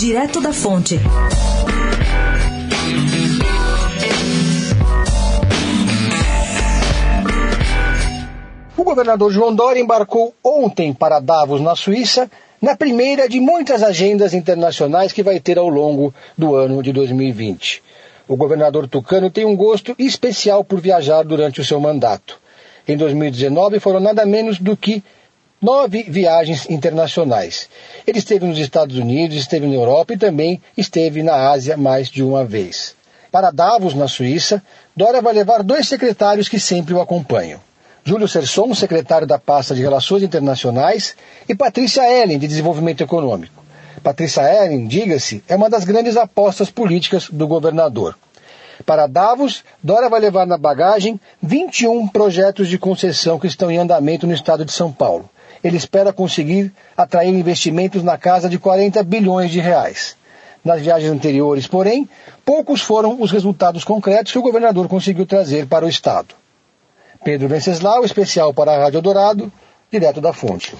Direto da Fonte. O governador João Dória embarcou ontem para Davos, na Suíça, na primeira de muitas agendas internacionais que vai ter ao longo do ano de 2020. O governador tucano tem um gosto especial por viajar durante o seu mandato. Em 2019 foram nada menos do que nove viagens internacionais. Ele esteve nos Estados Unidos, esteve na Europa e também esteve na Ásia mais de uma vez. Para Davos, na Suíça, Dória vai levar dois secretários que sempre o acompanham. Júlio Serson, secretário da pasta de Relações Internacionais, e Patrícia Ellen, de Desenvolvimento Econômico. Patrícia Ellen, diga-se, é uma das grandes apostas políticas do governador. Para Davos, Dória vai levar na bagagem 21 projetos de concessão que estão em andamento no estado de São Paulo ele espera conseguir atrair investimentos na casa de 40 bilhões de reais. Nas viagens anteriores, porém, poucos foram os resultados concretos que o governador conseguiu trazer para o Estado. Pedro Venceslau, especial para a Rádio Dourado, direto da fonte.